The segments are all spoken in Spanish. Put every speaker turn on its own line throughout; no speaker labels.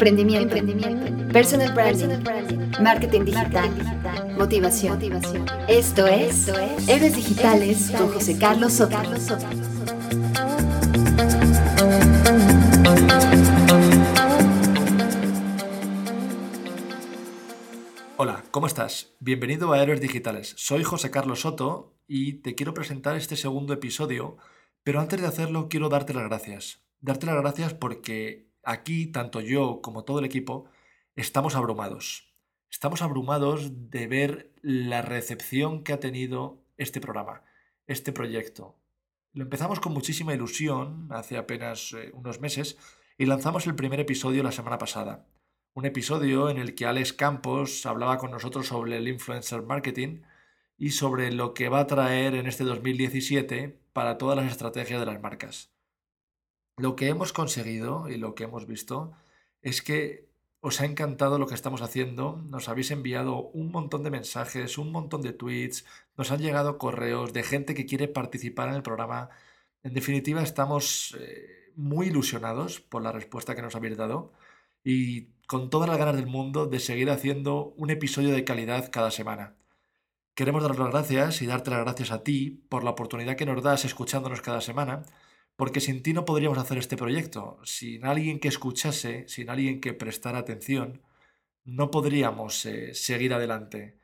Emprendimiento. Personal branding. Marketing digital. Motivación. Esto es Héroes Digitales con José Carlos Soto.
Hola, ¿cómo estás? Bienvenido a Héroes Digitales. Soy José Carlos Soto y te quiero presentar este segundo episodio, pero antes de hacerlo quiero darte las gracias. Darte las gracias porque aquí, tanto yo como todo el equipo, estamos abrumados. Estamos abrumados de ver la recepción que ha tenido este programa, este proyecto. Lo empezamos con muchísima ilusión hace apenas eh, unos meses y lanzamos el primer episodio la semana pasada. Un episodio en el que Alex Campos hablaba con nosotros sobre el influencer marketing y sobre lo que va a traer en este 2017 para todas las estrategias de las marcas. Lo que hemos conseguido y lo que hemos visto es que os ha encantado lo que estamos haciendo, nos habéis enviado un montón de mensajes, un montón de tweets, nos han llegado correos de gente que quiere participar en el programa. En definitiva, estamos eh, muy ilusionados por la respuesta que nos habéis dado y con todas las ganas del mundo de seguir haciendo un episodio de calidad cada semana. Queremos dar las gracias y darte las gracias a ti por la oportunidad que nos das escuchándonos cada semana porque sin ti no podríamos hacer este proyecto. Sin alguien que escuchase, sin alguien que prestara atención, no podríamos eh, seguir adelante.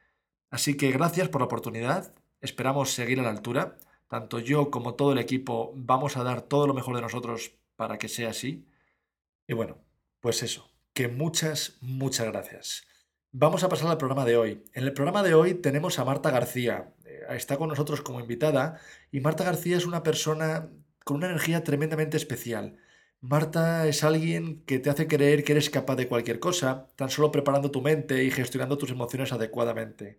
Así que gracias por la oportunidad, esperamos seguir a la altura. Tanto yo como todo el equipo vamos a dar todo lo mejor de nosotros para que sea así. Y bueno, pues eso, que muchas, muchas gracias. Vamos a pasar al programa de hoy. En el programa de hoy tenemos a Marta García. Eh, está con nosotros como invitada y Marta García es una persona con una energía tremendamente especial. Marta es alguien que te hace creer que eres capaz de cualquier cosa, tan solo preparando tu mente y gestionando tus emociones adecuadamente.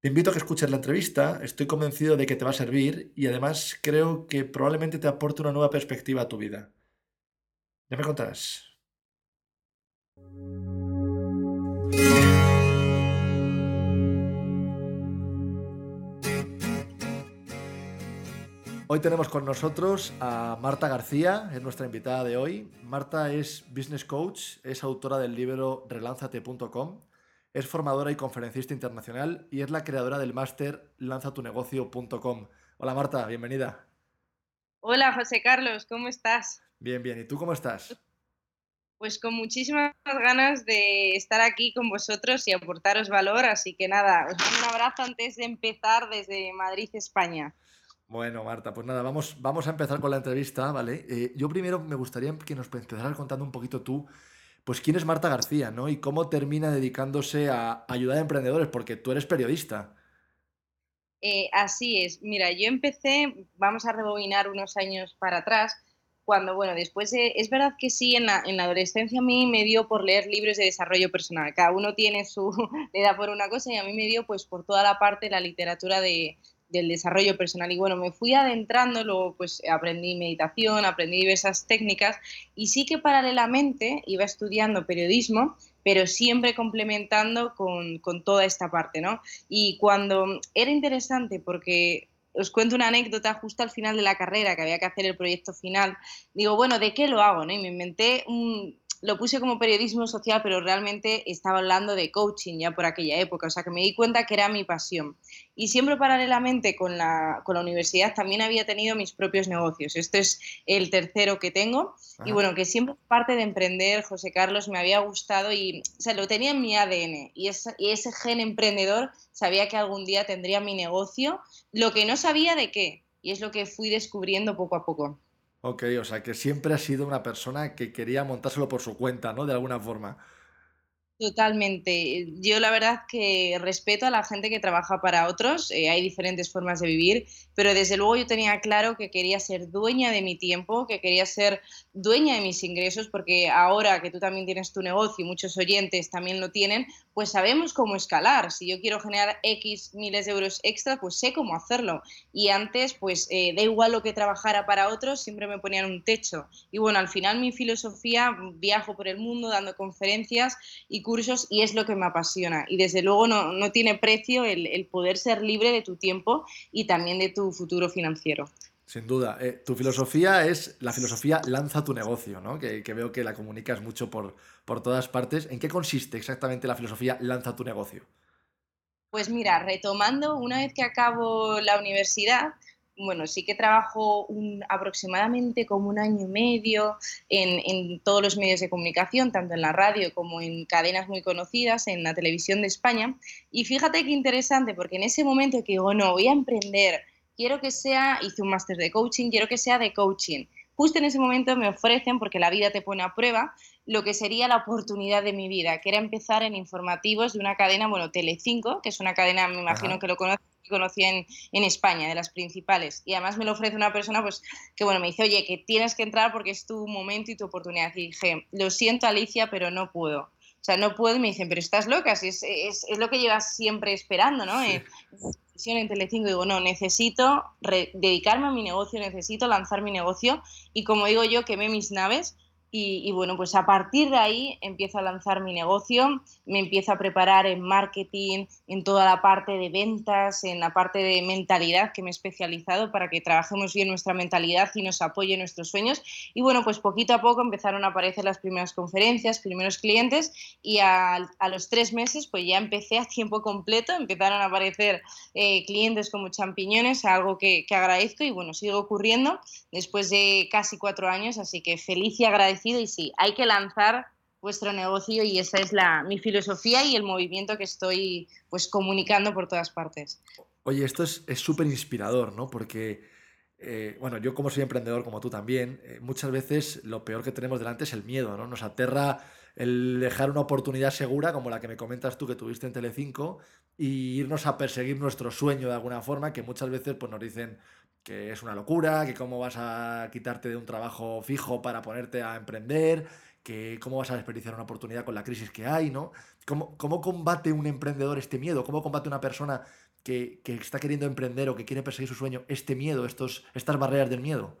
Te invito a que escuches la entrevista, estoy convencido de que te va a servir y además creo que probablemente te aporte una nueva perspectiva a tu vida. Ya me contarás. Hoy tenemos con nosotros a Marta García, es nuestra invitada de hoy. Marta es business coach, es autora del libro relanzate.com, es formadora y conferencista internacional y es la creadora del máster lanzatunegocio.com. Hola Marta, bienvenida.
Hola José Carlos, ¿cómo estás?
Bien, bien. ¿Y tú cómo estás?
Pues con muchísimas ganas de estar aquí con vosotros y aportaros valor, así que nada, os mando un abrazo antes de empezar desde Madrid, España.
Bueno, Marta, pues nada, vamos, vamos a empezar con la entrevista, ¿vale? Eh, yo primero me gustaría que nos empezaras contando un poquito tú, pues quién es Marta García, ¿no? Y cómo termina dedicándose a ayudar a emprendedores, porque tú eres periodista.
Eh, así es. Mira, yo empecé, vamos a rebobinar unos años para atrás, cuando, bueno, después es verdad que sí, en la, en la, adolescencia a mí me dio por leer libros de desarrollo personal. Cada uno tiene su, le da por una cosa y a mí me dio pues por toda la parte la literatura de, del desarrollo personal. Y bueno, me fui adentrando, luego pues aprendí meditación, aprendí diversas técnicas y sí que paralelamente iba estudiando periodismo, pero siempre complementando con, con toda esta parte, ¿no? Y cuando era interesante porque os cuento una anécdota justo al final de la carrera, que había que hacer el proyecto final. Digo, bueno, ¿de qué lo hago? ¿no? Y me inventé un, lo puse como periodismo social, pero realmente estaba hablando de coaching ya por aquella época, o sea que me di cuenta que era mi pasión. Y siempre paralelamente con la, con la universidad también había tenido mis propios negocios. Este es el tercero que tengo. Y bueno, que siempre parte de emprender, José Carlos, me había gustado y o sea, lo tenía en mi ADN. Y, y ese gen emprendedor sabía que algún día tendría mi negocio, lo que no sabía de qué. Y es lo que fui descubriendo poco a poco.
Ok, o sea que siempre ha sido una persona que quería montárselo por su cuenta, ¿no? De alguna forma.
Totalmente. Yo la verdad que respeto a la gente que trabaja para otros, eh, hay diferentes formas de vivir, pero desde luego yo tenía claro que quería ser dueña de mi tiempo, que quería ser dueña de mis ingresos, porque ahora que tú también tienes tu negocio y muchos oyentes también lo tienen, pues sabemos cómo escalar. Si yo quiero generar X miles de euros extra, pues sé cómo hacerlo. Y antes, pues eh, da igual lo que trabajara para otros, siempre me ponían un techo. Y bueno, al final mi filosofía, viajo por el mundo dando conferencias y cursos y es lo que me apasiona. Y desde luego no, no tiene precio el, el poder ser libre de tu tiempo y también de tu futuro financiero.
Sin duda. Eh, tu filosofía es la filosofía lanza tu negocio, ¿no? Que, veo que la comunicas mucho por, por todas partes. ¿En qué consiste exactamente la filosofía lanza tu negocio?
Pues mira, retomando, una vez que acabo la universidad, bueno, sí que trabajo un, aproximadamente como un año y medio en, en, todos los medios de comunicación, tanto en la radio como en cadenas muy conocidas, en la televisión de España. Y fíjate qué interesante, porque en ese momento que digo, no, voy a emprender, quiero que sea, hice un máster de coaching, quiero que sea de coaching. Justo en ese momento me ofrecen, porque la vida te pone a prueba, lo que sería la oportunidad de mi vida, que era empezar en informativos de una cadena, bueno, Telecinco, que es una cadena, me imagino que lo conoces, que conocí en, en, España, de las principales. Y además me lo ofrece una persona pues, que bueno, me dice, oye, que tienes que entrar porque es tu momento y tu oportunidad. Y dije, lo siento Alicia, pero no puedo. O sea, no puedo y me dicen, pero estás loca, si es, es, es, lo que llevas siempre esperando, ¿no? Sí. En, en Telecinco digo, no, necesito dedicarme a mi negocio, necesito lanzar mi negocio y como digo yo, quemé mis naves y, bueno, pues a partir de ahí empiezo a lanzar mi negocio, me empiezo a preparar en marketing, en toda la parte de ventas, en la parte de mentalidad que me he especializado para que trabajemos bien nuestra mentalidad y nos apoye nuestros sueños. Y bueno, pues poquito a poco empezaron a aparecer las primeras conferencias, primeros clientes y a, a los tres meses pues ya empecé a tiempo completo, empezaron a aparecer eh, clientes como champiñones, algo que, que agradezco y bueno, sigue ocurriendo después de casi cuatro años, así que feliz y y sí, hay que lanzar vuestro negocio y esa es la, mi filosofía y el movimiento que estoy pues comunicando por todas partes.
Oye, esto es súper inspirador, ¿no? Porque, eh, bueno, yo como soy emprendedor, como tú también, eh, muchas veces lo peor que tenemos delante es el miedo, ¿no? Nos aterra el dejar una oportunidad segura, como la que me comentas tú que tuviste en Telecinco, y irnos a perseguir nuestro sueño de alguna forma, que muchas veces pues, nos dicen, que es una locura, que cómo vas a quitarte de un trabajo fijo para ponerte a emprender, que cómo vas a desperdiciar una oportunidad con la crisis que hay, ¿no? ¿Cómo, cómo combate un emprendedor este miedo? ¿Cómo combate una persona que, que, está queriendo emprender o que quiere perseguir su sueño este miedo, estos, estas barreras del miedo?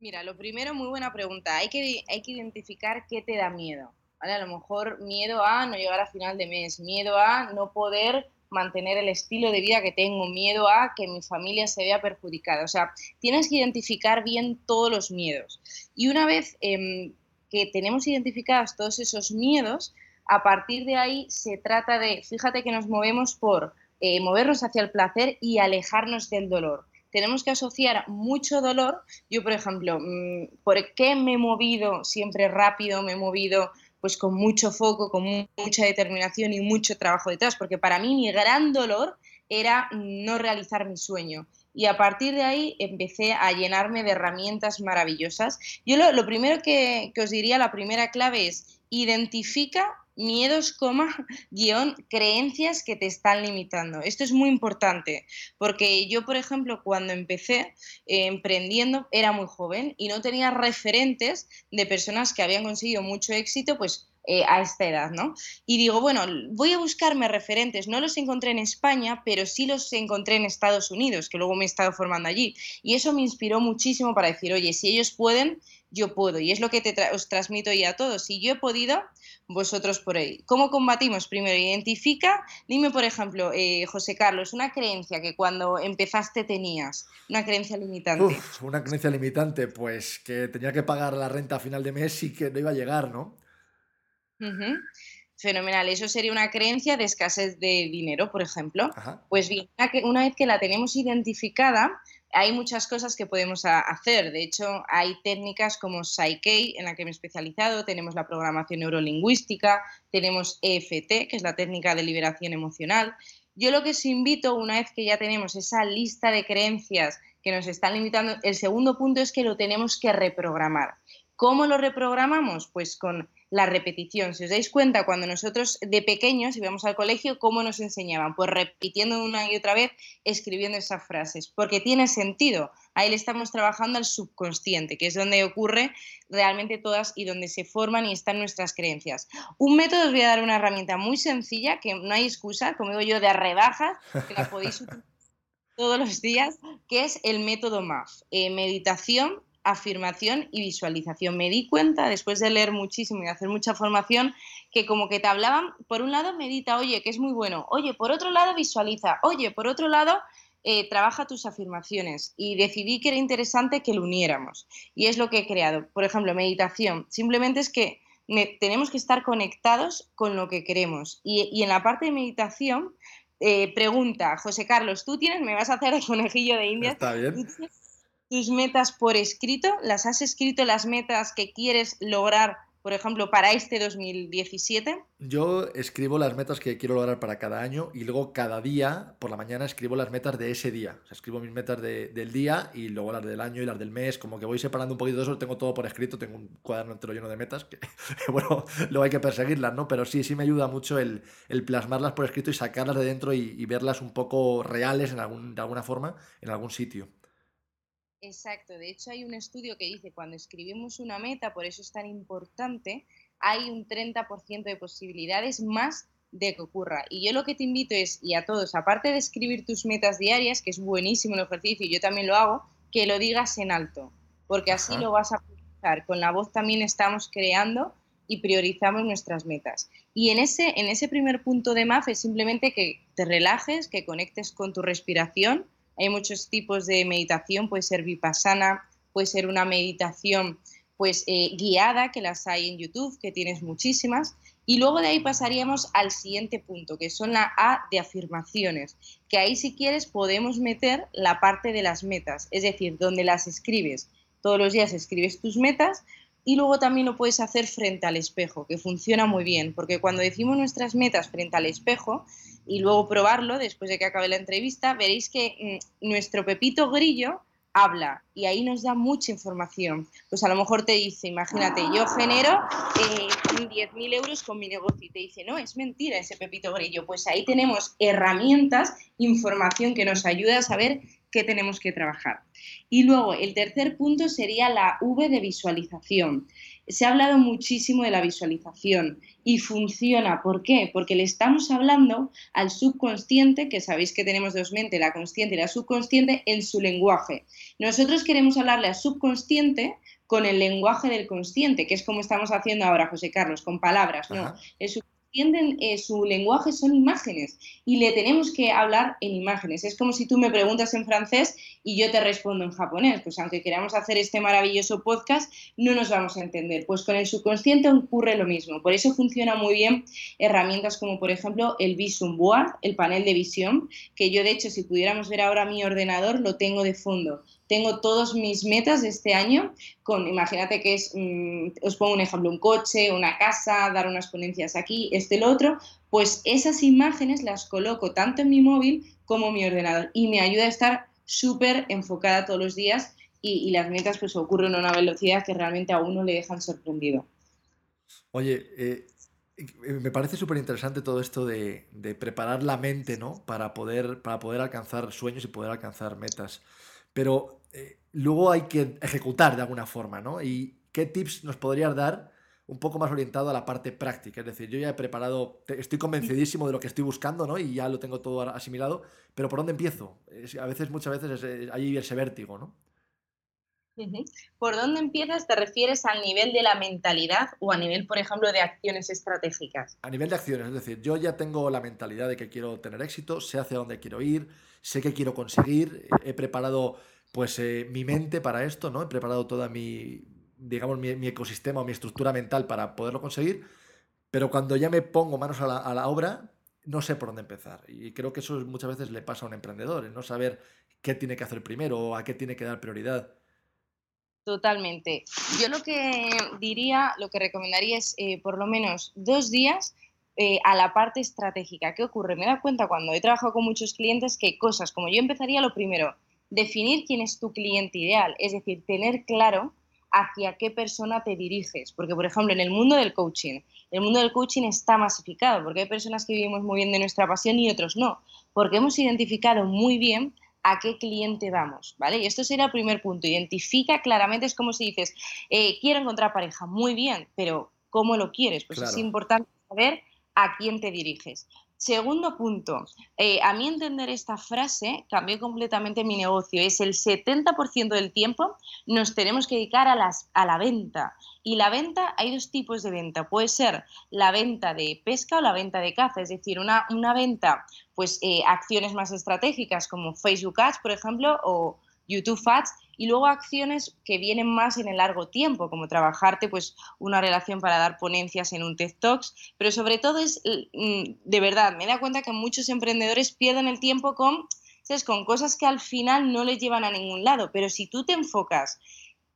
Mira, lo primero, muy buena pregunta. Hay que, hay que identificar qué te da miedo. ¿vale? A lo mejor miedo a no llegar a final de mes, miedo a no poder mantener el estilo de vida que tengo, miedo a que mi familia se vea perjudicada. O sea, tienes que identificar bien todos los miedos. Y una vez eh, que tenemos identificados todos esos miedos, a partir de ahí se trata de, fíjate que nos movemos por eh, movernos hacia el placer y alejarnos del dolor. Tenemos que asociar mucho dolor. Yo, por ejemplo, mm, ¿por qué me he movido siempre rápido? Me he movido pues con mucho foco, con mucha determinación y mucho trabajo detrás, porque para mí mi gran dolor era no realizar mi sueño. Y a partir de ahí empecé a llenarme de herramientas maravillosas. Yo lo, primero que, que os diría, la primera clave es identifica miedos, coma, guion, creencias que te están limitando. Esto es muy importante, porque yo, por ejemplo, cuando empecé eh, emprendiendo, era muy joven y no tenía referentes de personas que habían conseguido mucho éxito, pues eh, a esta edad, ¿no? Y digo, bueno, voy a buscarme referentes. No los encontré en España, pero sí los encontré en Estados Unidos, que luego me he estado formando allí. Y eso me inspiró muchísimo para decir, oye, si ellos pueden, yo puedo. Y es lo que te os transmito ya a todos. Si yo he podido, vosotros por ahí. ¿Cómo combatimos? Primero, identifica, dime por ejemplo, eh, José Carlos, una creencia que cuando empezaste tenías, una creencia limitante.
una creencia limitante, pues que tenía que pagar la renta a final de mes y que no iba a llegar, ¿no?
Fenomenal, eso sería una creencia de escasez de dinero, por ejemplo. Pues bien, una vez que la tenemos identificada, hay muchas cosas que podemos hacer. De hecho, hay técnicas como Psyche, en la que me he especializado, tenemos la programación neurolingüística, tenemos EFT, que es la técnica de liberación emocional. Yo lo que os invito, una vez que ya tenemos esa lista de creencias que nos están limitando, el segundo punto es que lo tenemos que reprogramar. ¿Cómo lo reprogramamos? Pues con la repetición. Si os dais cuenta, cuando nosotros de pequeños íbamos al colegio, ¿cómo nos enseñaban? Pues repitiendo una y otra vez, escribiendo esas frases, porque tiene sentido. Ahí le estamos trabajando al subconsciente, que es donde ocurre realmente todas y donde se forman y están nuestras creencias. Un método, os voy a dar una herramienta muy sencilla, que no hay excusa, como digo yo, de rebajas, que la podéis utilizar todos los días, que es el método MAF, eh, meditación afirmación y visualización. Me di cuenta, después de leer muchísimo y hacer mucha formación, que como que te hablaban, por un lado medita, oye, que es muy bueno, oye, por otro lado visualiza, oye, por otro lado eh, trabaja tus afirmaciones y decidí que era interesante que lo uniéramos. Y es lo que he creado. Por ejemplo, meditación. Simplemente es que tenemos que estar conectados con lo que queremos. Y, en la parte de meditación, eh, pregunta, José Carlos, tú tienes, me vas a hacer el conejillo de India.
Está bien.
Tus metas por escrito? ¿Las has escrito las metas que quieres lograr por ejemplo, para este 2017?
Yo escribo las metas que quiero lograr para cada año y luego cada día, por la mañana, escribo las metas de ese día. Escribo mis metas del día y luego las del año y las del mes. Como que voy separando un poquito de eso, tengo todo por escrito, tengo un cuaderno entero lleno de metas, que, bueno, luego hay que perseguirlas, ¿no? Pero sí, sí me ayuda mucho el, plasmarlas por escrito y sacarlas de dentro y, verlas un poco reales en algún, de alguna forma en algún sitio.
Exacto, de hecho hay un estudio que dice cuando escribimos una meta, por eso es tan importante, hay un 30% de posibilidades más de que ocurra. Y yo lo que te invito es, y a todos, aparte de escribir tus metas diarias, que es buenísimo el ejercicio y yo también lo hago, que lo digas en alto, porque así lo vas a priorizar. Con la voz también estamos creando y priorizamos nuestras metas. Y en ese, en ese primer punto de MAF es simplemente que te relajes, que conectes con tu respiración, hay muchos tipos de meditación, puede ser vipassana, puede ser una meditación pues eh, guiada, que las hay en YouTube, que tienes muchísimas. Y luego de ahí pasaríamos al siguiente punto, que son la A de afirmaciones, que ahí si quieres podemos meter la parte de las metas, es decir, donde las escribes. Todos los días escribes tus metas y luego también lo puedes hacer frente al espejo, que funciona muy bien, porque cuando decimos nuestras metas frente al espejo, y luego probarlo después de que acabe la entrevista, veréis que mm, nuestro Pepito Grillo habla y ahí nos da mucha información. Pues a lo mejor te dice, imagínate, yo genero eh, 10.000 euros con mi negocio y te dice, no, es mentira ese Pepito Grillo. Pues ahí tenemos herramientas, información que nos ayuda a saber qué tenemos que trabajar. Y luego el tercer punto sería la V de visualización. Se ha hablado muchísimo de la visualización y funciona. ¿Por qué? Porque le estamos hablando al subconsciente, que sabéis que tenemos dos mentes, la consciente y la subconsciente, en su lenguaje. Nosotros queremos hablarle al subconsciente con el lenguaje del consciente, que es como estamos haciendo ahora, José Carlos, con palabras. No, el entienden eh, su lenguaje son imágenes y le tenemos que hablar en imágenes. Es como si tú me preguntas en francés y yo te respondo en japonés. Pues aunque queramos hacer este maravilloso podcast, no nos vamos a entender. Pues con el subconsciente ocurre lo mismo. Por eso funciona muy bien herramientas como por ejemplo el Vision Board, el panel de visión, que yo de hecho si pudiéramos ver ahora mi ordenador lo tengo de fondo tengo todos mis metas de este año con, imagínate que es, mm, os pongo un ejemplo, un coche, una casa, dar unas ponencias aquí, este, lo otro, pues esas imágenes las coloco tanto en mi móvil como en mi ordenador y me ayuda a estar súper enfocada todos los días y, las metas pues ocurren a una velocidad que realmente a uno le dejan sorprendido.
Oye, eh, me parece súper interesante todo esto de, preparar la mente, ¿no? Para poder, para poder alcanzar sueños y poder alcanzar metas pero eh, luego hay que ejecutar de alguna forma, ¿no? ¿Y qué tips nos podrías dar un poco más orientado a la parte práctica? Es decir, yo ya he preparado, estoy convencidísimo de lo que estoy buscando, ¿no? Y ya lo tengo todo asimilado, pero ¿por dónde empiezo? a veces, muchas veces eh, hay ese vértigo, ¿no?
¿Por dónde empiezas? ¿Te refieres al nivel de la mentalidad o a nivel, por ejemplo, de acciones estratégicas?
A nivel de acciones, es decir, yo ya tengo la mentalidad de que quiero tener éxito, sé hacia dónde quiero ir, sé qué quiero conseguir, he preparado pues eh, mi mente para esto, ¿no? He preparado toda mi, digamos, mi, ecosistema o mi estructura mental para poderlo conseguir, pero cuando ya me pongo manos a la, obra, no sé por dónde empezar. Y creo que eso muchas veces le pasa a un emprendedor, el no saber qué tiene que hacer primero o a qué tiene que dar prioridad.
Totalmente. Yo lo que diría, lo que recomendaría es eh, por lo menos dos días eh, a la parte estratégica. ¿Qué ocurre? Me he dado cuenta cuando he trabajado con muchos clientes que cosas como yo empezaría lo primero, definir quién es tu cliente ideal, es decir, tener claro hacia qué persona te diriges. Porque, por ejemplo, en el mundo del coaching, el mundo del coaching está masificado, porque hay personas que vivimos muy bien de nuestra pasión y otros no, porque hemos identificado muy bien a qué cliente vamos, ¿vale? Y esto sería el primer punto, identifica claramente, es como si dices, eh, quiero encontrar pareja, muy bien, pero ¿cómo lo quieres? Pues es importante saber a quién te diriges. Segundo punto, eh, a mí entender esta frase cambió completamente mi negocio. Es el 70% del tiempo nos tenemos que dedicar a, las, a la venta. Y la venta, hay dos tipos de venta. Puede ser la venta de pesca o la venta de caza. Es decir, una, venta, pues eh, acciones más estratégicas como Facebook Ads, por ejemplo, o YouTube Ads y luego acciones que vienen más en el largo tiempo, como trabajarte pues una relación para dar ponencias en un TED Talks, pero sobre todo es, mm, de verdad, me da cuenta que muchos emprendedores pierden el tiempo con, con cosas que al final no les llevan a ningún lado, pero si tú te enfocas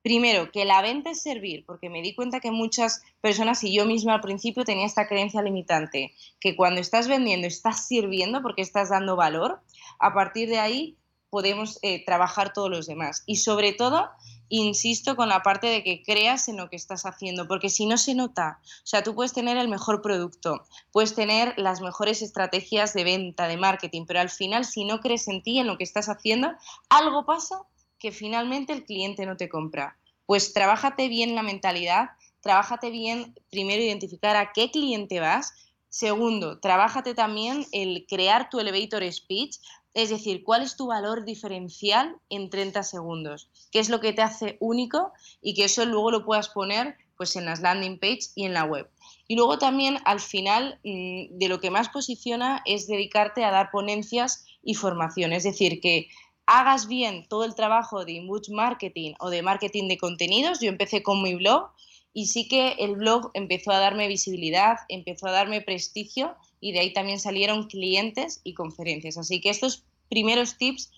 Primero, que la venta es servir, porque me di cuenta que muchas personas y yo misma al principio tenía esta creencia limitante, que cuando estás vendiendo estás sirviendo porque estás dando valor, a partir de ahí podemos eh, trabajar todos los demás. Y sobre todo, insisto con la parte de que creas en lo que estás haciendo, porque si no se nota, o sea, tú puedes tener el mejor producto, puedes tener las mejores estrategias de venta, de marketing, pero al final si no crees en ti, en lo que estás haciendo, algo pasa que finalmente el cliente no te compra. Pues trabájate bien la mentalidad, trabájate bien primero identificar a qué cliente vas, Segundo, trabájate también el crear tu elevator speech, es decir, cuál es tu valor diferencial en 30 segundos, qué es lo que te hace único y que eso luego lo puedas poner pues en las landing page y en la web. Y luego también al final mm, de lo que más posiciona es dedicarte a dar ponencias y formación, es decir, que hagas bien todo el trabajo de inbound marketing o de marketing de contenidos. Yo empecé con mi blog y sí que el blog empezó a darme visibilidad, empezó a darme prestigio y de ahí también salieron clientes y conferencias. Así que estos primeros tips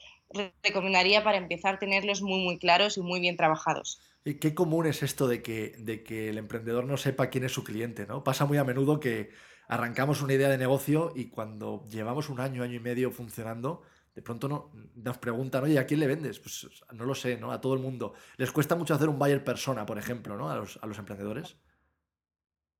recomendaría para empezar a tenerlos muy, muy claros y muy bien trabajados.
¿Y qué común es esto de que, de que el emprendedor no sepa quién es su cliente? ¿no? Pasa muy a menudo que arrancamos una idea de negocio y cuando llevamos un año, año y medio funcionando, de pronto no, nos preguntan, oye, ¿a quién le vendes? Pues no lo sé, ¿no? A todo el mundo. Les cuesta mucho hacer un buyer persona, por ejemplo, ¿no? A los, a los emprendedores.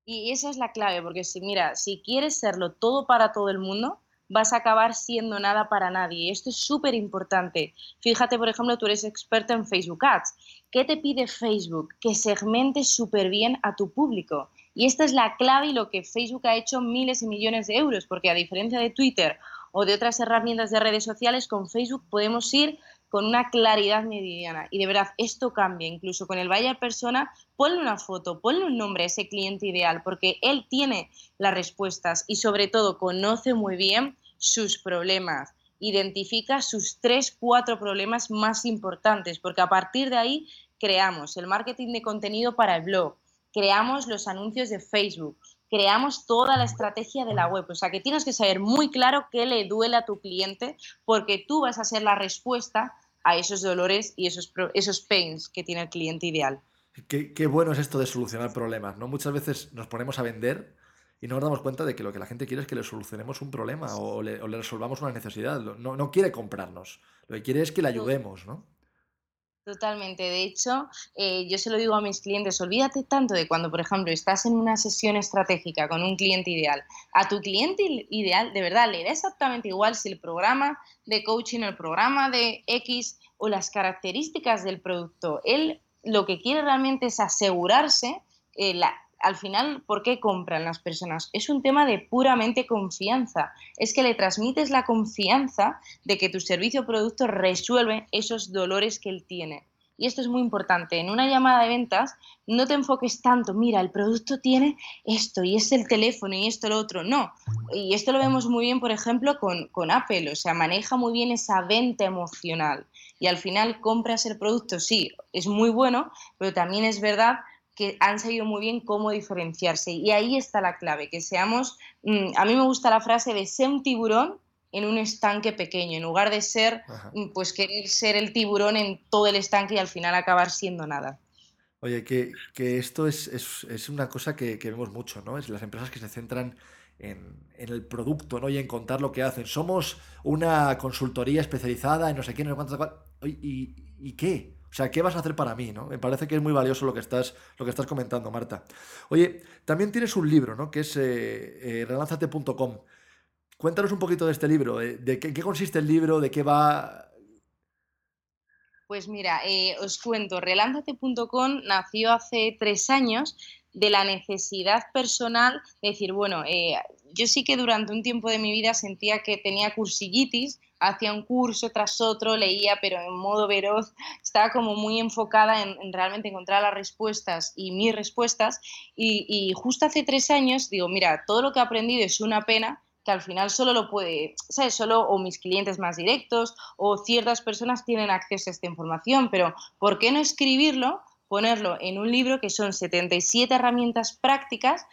Y esa es la clave, porque si, mira, si quieres serlo todo para todo el mundo, vas a acabar siendo nada para nadie. Esto es súper importante. Fíjate, por ejemplo, tú eres experto en Facebook Ads. ¿Qué te pide Facebook? Que segmentes súper bien a tu público. Y esta es la clave y lo que Facebook ha hecho miles y millones de euros, porque a diferencia de Twitter o de otras herramientas de redes sociales, con Facebook podemos ir con una claridad meridiana. Y de verdad, esto cambia, incluso con el buyer persona, ponle una foto, ponle un nombre a ese cliente ideal, porque él tiene las respuestas y sobre todo conoce muy bien sus problemas, identifica sus tres, cuatro problemas más importantes, porque a partir de ahí creamos el marketing de contenido para el blog, creamos los anuncios de Facebook, creamos toda la estrategia de la web. O sea que tienes que saber muy claro qué le duele a tu cliente porque tú vas a ser la respuesta a esos dolores y esos, esos pains que tiene el cliente ideal.
Qué, bueno es esto de solucionar problemas, ¿no? Muchas veces nos ponemos a vender y no nos damos cuenta de que lo que la gente quiere es que le solucionemos un problema o le, resolvamos una necesidad. No, no, quiere comprarnos, lo que quiere es que le ayudemos, ¿no?
Totalmente. De hecho, eh, yo se lo digo a mis clientes, olvídate tanto de cuando, por ejemplo, estás en una sesión estratégica con un cliente ideal. A tu cliente ideal, de verdad, le da exactamente igual si el programa de coaching, el programa de X o las características del producto. Él lo que quiere realmente es asegurarse eh, la, al final, ¿por qué compran las personas? Es un tema de puramente confianza. Es que le transmites la confianza de que tu servicio o producto resuelve esos dolores que él tiene. Y esto es muy importante. En una llamada de ventas, no te enfoques tanto, mira, el producto tiene esto y es el teléfono y esto lo otro. No. Y esto lo vemos muy bien, por ejemplo, con, con Apple. O sea, maneja muy bien esa venta emocional. Y al final compras el producto, sí, es muy bueno, pero también es verdad que han sabido muy bien cómo diferenciarse. Y ahí está la clave, que seamos, mm, a mí me gusta la frase de ser un tiburón en un estanque pequeño, en lugar de ser, mm, pues querer ser el tiburón en todo el estanque y al final acabar siendo nada.
Oye, que, esto es, una cosa que, vemos mucho, ¿no? Es las empresas que se centran en, el producto, ¿no? Y en contar lo que hacen. Somos una consultoría especializada en no sé qué, no sé cuántas... ¿Y, ¿Y qué? O sea, ¿qué vas a hacer para mí? ¿no? Me parece que es muy valioso lo que estás, lo que estás comentando, Marta. Oye, también tienes un libro, ¿no? Que es eh, eh. Cuéntanos un poquito de este libro. Eh, ¿De qué, qué, consiste el libro? ¿De qué va?
Pues mira, eh, os cuento, relánzate.com nació hace tres años de la necesidad personal de decir, bueno, yo sí que durante un tiempo de mi vida sentía que tenía cursillitis, hacía un curso tras otro, leía, pero en modo veloz, estaba como muy enfocada en, realmente encontrar las respuestas y mis respuestas. Y, y, justo hace tres años digo, mira, todo lo que he aprendido es una pena que al final solo lo puede, ¿sabes? Solo o mis clientes más directos o ciertas personas tienen acceso a esta información, pero ¿por qué no escribirlo? ponerlo en un libro que son 77 herramientas prácticas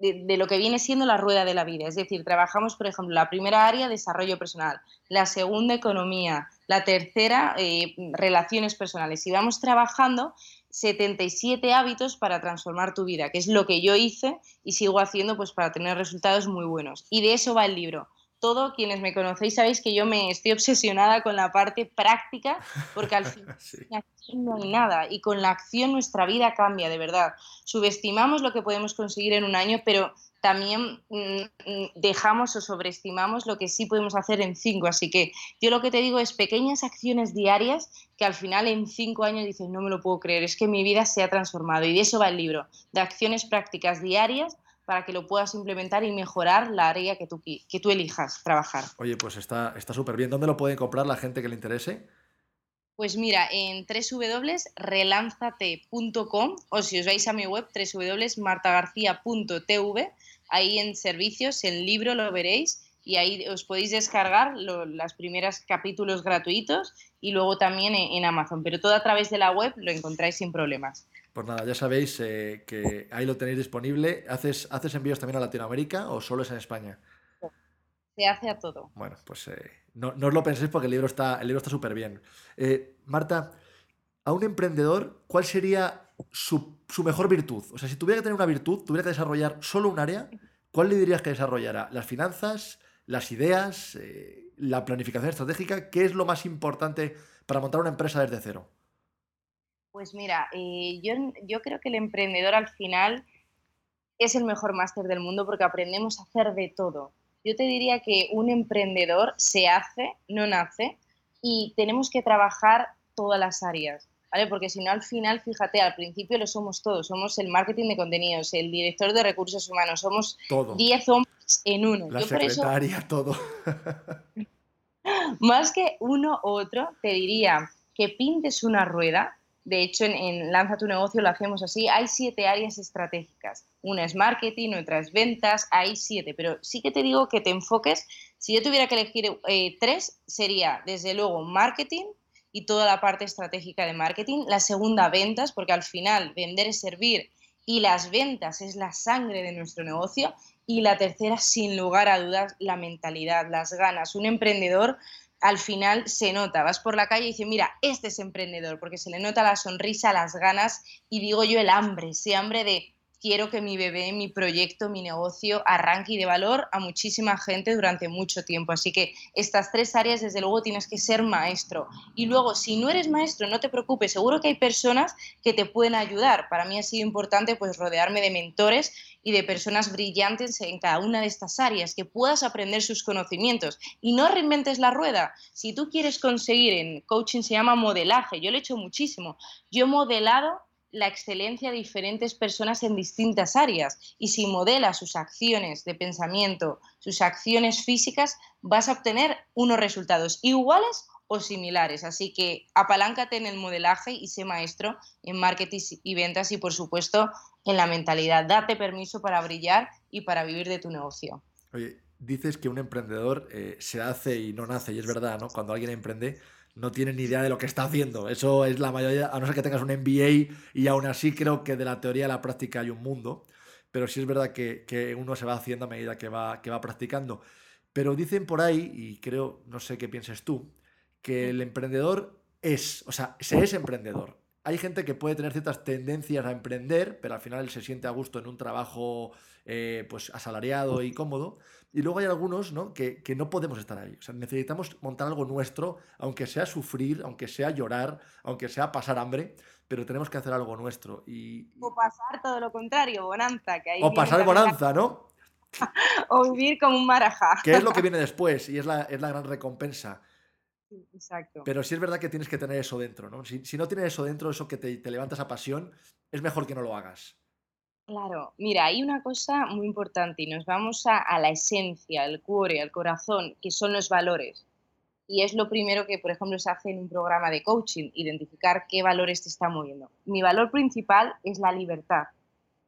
de, lo que viene siendo la rueda de la vida. Es decir, trabajamos, por ejemplo, la primera área, desarrollo personal, la segunda, economía, la tercera, eh, relaciones personales. Y vamos trabajando 77 hábitos para transformar tu vida, que es lo que yo hice y sigo haciendo pues, para tener resultados muy buenos. Y de eso va el libro todo, quienes me conocéis sabéis que yo me estoy obsesionada con la parte práctica, porque al final no hay nada y con la acción nuestra vida cambia, de verdad. Subestimamos lo que podemos conseguir en un año, pero también mm, mm, dejamos o sobreestimamos lo que sí podemos hacer en cinco. Así que yo lo que te digo es pequeñas acciones diarias que al final en cinco años dices, no me lo puedo creer, es que mi vida se ha transformado. Y de eso va el libro, de acciones prácticas diarias para que lo puedas implementar y mejorar la área que tú, que tú elijas trabajar.
Oye, pues está súper bien. ¿Dónde lo pueden comprar la gente que le interese?
Pues mira, en www.relanzate.com o si os vais a mi web www.martagarcía.tv, ahí en servicios, en libro lo veréis y ahí os podéis descargar los primeros capítulos gratuitos y luego también en, Amazon, pero todo a través de la web lo encontráis sin problemas.
Pues nada, ya sabéis eh, que ahí lo tenéis disponible. ¿Haces, ¿Haces envíos también a Latinoamérica o solo es en España?
Se hace a todo.
Bueno, pues eh, no, os lo penséis porque el libro está el libro está súper bien. Eh, Marta, a un emprendedor, ¿cuál sería su, su, mejor virtud? O sea, si tuviera que tener una virtud, tuviera que desarrollar solo un área, ¿cuál le dirías que desarrollara? ¿Las finanzas? ¿Las ideas? ¿La planificación estratégica? ¿Qué es lo más importante para montar una empresa desde cero?
Pues mira, eh, yo, yo creo que el emprendedor al final es el mejor máster del mundo porque aprendemos a hacer de todo. Yo te diría que un emprendedor se hace, no nace, y tenemos que trabajar todas las áreas, ¿vale? Porque si no, al final, fíjate, al principio lo somos todos. Somos el marketing de contenidos, el director de recursos humanos, somos 10 hombres en uno.
La secretaria, todo.
más que uno u otro, te diría que pintes una rueda, de hecho, en, Lanza tu negocio lo hacemos así. Hay siete áreas estratégicas. Una es marketing, otra es ventas, hay siete. Pero sí que te digo que te enfoques. Si yo tuviera que elegir eh, tres, sería desde luego marketing y toda la parte estratégica de marketing. La segunda, ventas, porque al final vender es servir y las ventas es la sangre de nuestro negocio. Y la tercera, sin lugar a dudas, la mentalidad, las ganas. Un emprendedor al final se nota, vas por la calle y dices, mira, este es emprendedor, porque se le nota la sonrisa, las ganas y digo yo el hambre, ese hambre de quiero que mi bebé, mi proyecto, mi negocio arranque y de valor a muchísima gente durante mucho tiempo. Así que estas tres áreas, desde luego, tienes que ser maestro. Y luego, si no eres maestro, no te preocupes, seguro que hay personas que te pueden ayudar. Para mí ha sido importante pues rodearme de mentores y de personas brillantes en cada una de estas áreas, que puedas aprender sus conocimientos y no reinventes la rueda. Si tú quieres conseguir, en coaching se llama modelaje, yo lo he hecho muchísimo, yo he modelado la excelencia de diferentes personas en distintas áreas y si modelas sus acciones de pensamiento, sus acciones físicas, vas a obtener unos resultados iguales o similares. Así que apaláncate en el modelaje y sé maestro en marketing y ventas y por supuesto en la mentalidad. Date permiso para brillar y para vivir de tu negocio.
Oye, dices que un emprendedor eh, se hace y no nace y es verdad, ¿no? Cuando alguien emprende no tiene ni idea de lo que está haciendo. Eso es la mayoría, a no ser que tengas un MBA y aún así creo que de la teoría a la práctica hay un mundo. Pero sí es verdad que, que uno se va haciendo a medida que va, que va practicando. Pero dicen por ahí, y creo, no sé qué pienses tú, que el emprendedor es, o sea, se es emprendedor. Hay gente que puede tener ciertas tendencias a emprender, pero al final se siente a gusto en un trabajo eh, pues asalariado y cómodo. Y luego hay algunos ¿no? Que, que, no podemos estar ahí. O sea, necesitamos montar algo nuestro, aunque sea sufrir, aunque sea llorar, aunque sea pasar hambre, pero tenemos que hacer algo nuestro. Y...
O pasar todo lo contrario, bonanza. Que
o pasar bonanza, ¿no?
o vivir como un marajá.
Que es lo que viene después y es la, es la gran recompensa.
Exacto.
Pero sí es verdad que tienes que tener eso dentro, ¿no? Si, no tienes eso dentro, eso que te, te levantas a pasión, es mejor que no lo hagas.
Claro, mira, hay una cosa muy importante y nos vamos a, la esencia, al cuore, al corazón, que son los valores. Y es lo primero que, por ejemplo, se hace en un programa de coaching, identificar qué valores te están moviendo. Mi valor principal es la libertad.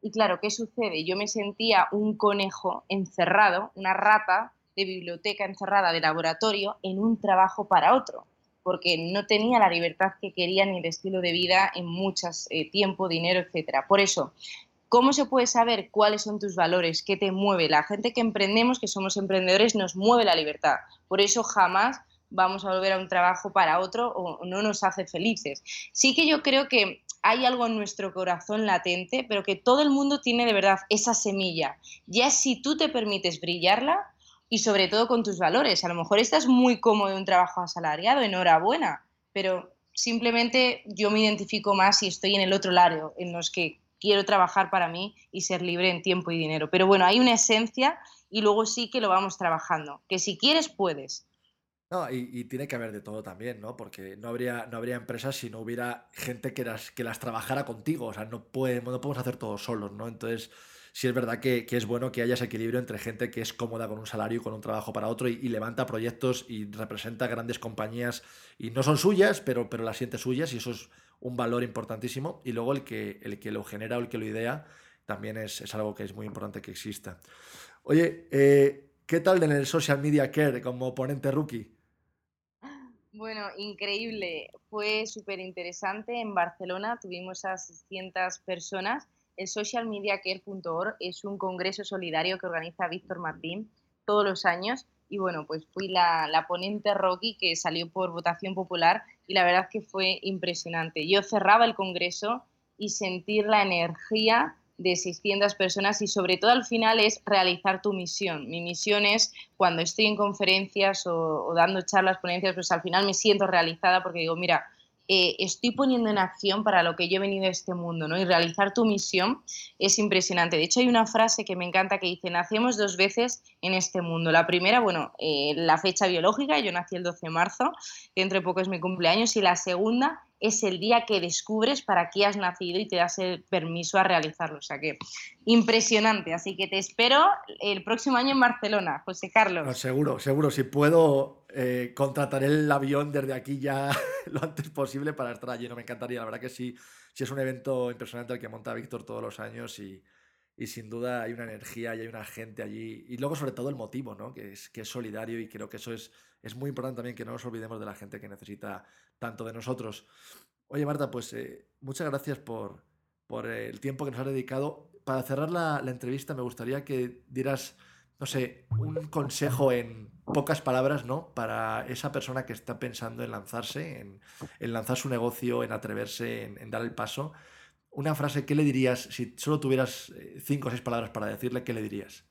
Y claro, ¿qué sucede? Yo me sentía un conejo encerrado, una rata de biblioteca encerrada de laboratorio en un trabajo para otro, porque no tenía la libertad que quería ni el estilo de vida en muchas eh, tiempo, dinero, etcétera. Por eso, ¿cómo se puede saber cuáles son tus valores? ¿Qué te mueve? La gente que emprendemos, que somos emprendedores, nos mueve la libertad. Por eso jamás vamos a volver a un trabajo para otro o no nos hace felices. Sí que yo creo que hay algo en nuestro corazón latente, pero que todo el mundo tiene de verdad esa semilla. Ya si tú te permites brillarla y sobre todo con tus valores. A lo mejor estás muy cómodo en un trabajo asalariado, enhorabuena, pero simplemente yo me identifico más y estoy en el otro lado, en los que quiero trabajar para mí y ser libre en tiempo y dinero. Pero bueno, hay una esencia y luego sí que lo vamos trabajando, que si quieres puedes,
no, y, tiene que haber de todo también, ¿no? Porque no habría, no habría empresas si no hubiera gente que las, que las trabajara contigo. O sea, no, podemos, no podemos hacer todo solos, ¿no? Entonces, sí es verdad que, es bueno que haya ese equilibrio entre gente que es cómoda con un salario y con un trabajo para otro y, levanta proyectos y representa grandes compañías y no son suyas, pero, pero las siente suyas y eso es un valor importantísimo. Y luego el que, el que lo genera o el que lo idea también es, es algo que es muy importante que exista. Oye, eh, ¿qué tal en el social media care como ponente rookie?
Bueno, increíble. Fue súper interesante. En Barcelona tuvimos a 600 personas. El socialmediacare.org es un congreso solidario que organiza Víctor Martín todos los años. Y bueno, pues fui la, la ponente Rocky que salió por votación popular y la verdad que fue impresionante. Yo cerraba el congreso y sentir la energía de 600 personas y sobre todo al final es realizar tu misión. Mi misión es cuando estoy en conferencias o, dando charlas, ponencias, pues al final me siento realizada porque digo, mira, eh, estoy poniendo en acción para lo que yo he venido a este mundo, ¿no? Y realizar tu misión es impresionante. De hecho, hay una frase que me encanta que dice, nacemos dos veces en este mundo. La primera, bueno, eh, la fecha biológica, yo nací el 12 de marzo, dentro de poco es mi cumpleaños, y la segunda es el día que descubres para qué has nacido y te das el permiso a realizarlo. O sea que impresionante. Así que te espero el próximo año en Barcelona, José Carlos.
seguro, seguro. Si puedo, eh, contrataré el avión desde aquí ya lo antes posible para estar allí. No me encantaría. La verdad que sí, sí es un evento impresionante el que monta Víctor todos los años y, sin duda hay una energía y hay una gente allí. Y luego, sobre todo, el motivo, ¿no? que, es, que es solidario y creo que eso es, es muy importante también que no nos olvidemos de la gente que necesita tanto de nosotros. Oye, Marta, pues eh, muchas gracias por, por, el tiempo que nos has dedicado. Para cerrar la, entrevista, me gustaría que dieras, no sé, un consejo en pocas palabras, ¿no? Para esa persona que está pensando en lanzarse, en, lanzar su negocio, en atreverse, en, dar el paso. Una frase, ¿qué le dirías? Si solo tuvieras eh, cinco o seis palabras para decirle, ¿qué le dirías?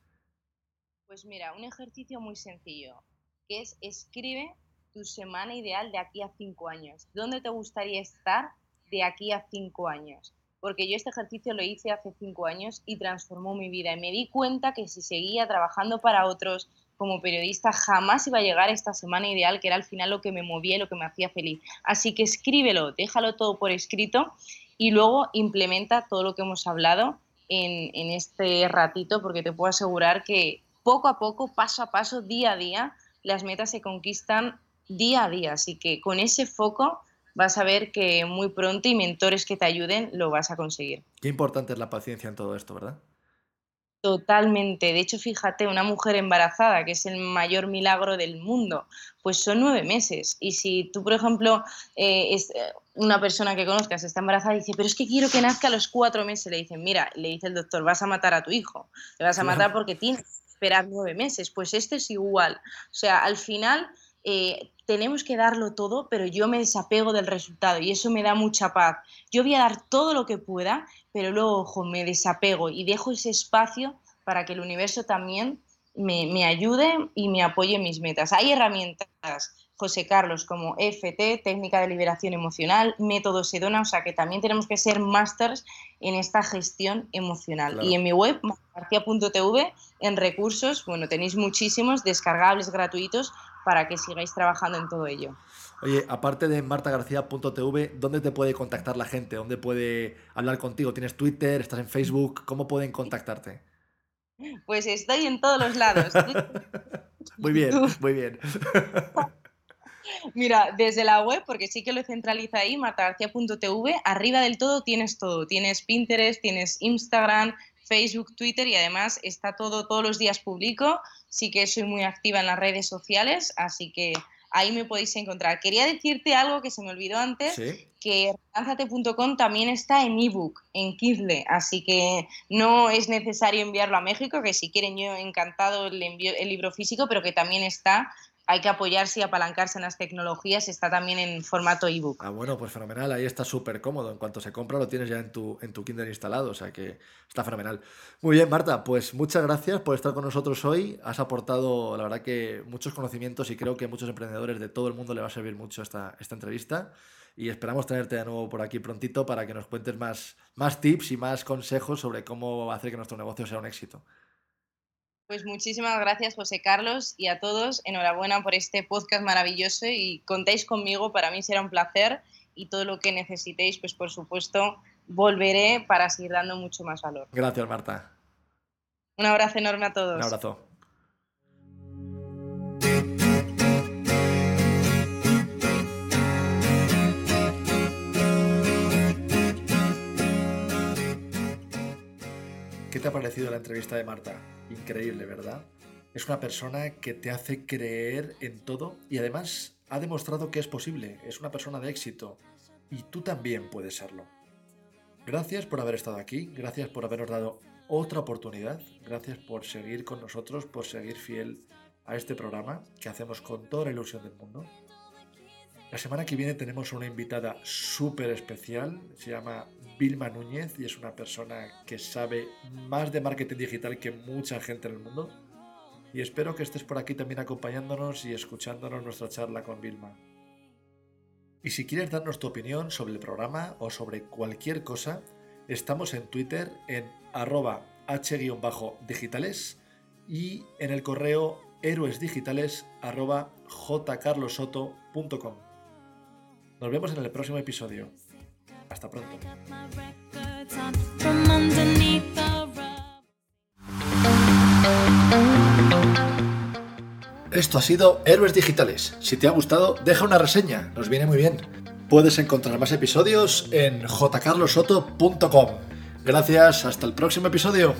Pues mira, un ejercicio muy sencillo, que es escribe tu semana ideal de aquí a cinco años. ¿Dónde te gustaría estar de aquí a cinco años? Porque yo este ejercicio lo hice hace cinco años y transformó mi vida. Y me di cuenta que si seguía trabajando para otros como periodista, jamás iba a llegar a esta semana ideal, que era al final lo que me movía y lo que me hacía feliz. Así que escríbelo, déjalo todo por escrito y luego implementa todo lo que hemos hablado en, en este ratito, porque te puedo asegurar que poco a poco, paso a paso, día a día, las metas se conquistan día a día. Así que con ese foco vas a ver que muy pronto y mentores que te ayuden lo vas a conseguir.
Qué importante es la paciencia en todo esto, ¿verdad?
Totalmente. De hecho, fíjate, una mujer embarazada, que es el mayor milagro del mundo, pues son nueve meses. Y si tú, por ejemplo, eh, es eh, una persona que conozcas está embarazada y dice, pero es que quiero que nazca a los cuatro meses, le dicen, mira, le dice el doctor, vas a matar a tu hijo, le vas a matar porque tienes que esperar nueve meses. Pues este es igual. O sea, al final eh, tenemos que darlo todo, pero yo me desapego del resultado y eso me da mucha paz. Yo voy a dar todo lo que pueda, pero luego, ojo, me desapego y dejo ese espacio para que el universo también me, ayude y me apoye en mis metas. Hay herramientas, José Carlos, como FT, técnica de liberación emocional, método Sedona, o sea que también tenemos que ser másters en esta gestión emocional. Y en mi web, marcia.tv, en recursos, bueno, tenéis muchísimos descargables gratuitos para que sigáis trabajando en todo ello.
Oye, aparte de martagarcía.tv, ¿dónde te puede contactar la gente? ¿Dónde puede hablar contigo? ¿Tienes Twitter? ¿Estás en Facebook? ¿Cómo pueden contactarte?
Pues estoy en todos los lados.
muy bien, muy bien.
Mira, desde la web, porque sí que lo centraliza ahí, martagarcía.tv, arriba del todo tienes todo. Tienes Pinterest, tienes Instagram, Facebook, Twitter y además está todo, todos los días publico. Sí que soy muy activa en las redes sociales, así que ahí me podéis encontrar. Quería decirte algo que se me olvidó antes, que relanzate.com también está en ebook, en Kindle, así que no es necesario enviarlo a México, que si quieren yo encantado le envío el libro físico, pero que también está hay que apoyarse y apalancarse en las tecnologías, está también en formato ebook.
Ah, bueno, pues fenomenal, ahí está súper cómodo. En cuanto se compra lo tienes ya en tu, en tu Kindle instalado, o sea que está fenomenal. Muy bien, Marta, pues muchas gracias por estar con nosotros hoy. Has aportado, la verdad, que muchos conocimientos y creo que a muchos emprendedores de todo el mundo le va a servir mucho esta, esta entrevista. Y esperamos tenerte de nuevo por aquí prontito para que nos cuentes más, más tips y más consejos sobre cómo hacer que nuestro negocio sea un éxito.
Pues muchísimas gracias, José Carlos, y a todos, enhorabuena por este podcast maravilloso y contáis conmigo, para mí será un placer y todo lo que necesitéis, pues por supuesto, volveré para seguir dando mucho más valor.
Gracias, Marta.
Un abrazo enorme a todos.
Un abrazo. ¿Qué te ha parecido la entrevista de Marta? Increíble, ¿verdad? Es una persona que te hace creer en todo y además ha demostrado que es posible. Es una persona de éxito y tú también puedes serlo. Gracias por haber estado aquí, gracias por habernos dado otra oportunidad, gracias por seguir con nosotros, por seguir fiel a este programa que hacemos con toda la ilusión del mundo. La semana que viene tenemos una invitada súper especial, se llama Vilma Núñez y es una persona que sabe más de marketing digital que mucha gente en el mundo. Y espero que estés por aquí también acompañándonos y escuchándonos nuestra charla con Vilma. Y si quieres darnos tu opinión sobre el programa o sobre cualquier cosa, estamos en Twitter en arroba h-digitales y en el correo héroesdigitales. Nos vemos en el próximo episodio. Hasta pronto. Esto ha sido Héroes Digitales. Si te ha gustado, deja una reseña, nos viene muy bien. Puedes encontrar más episodios en jcarlosoto.com. Gracias, hasta el próximo episodio.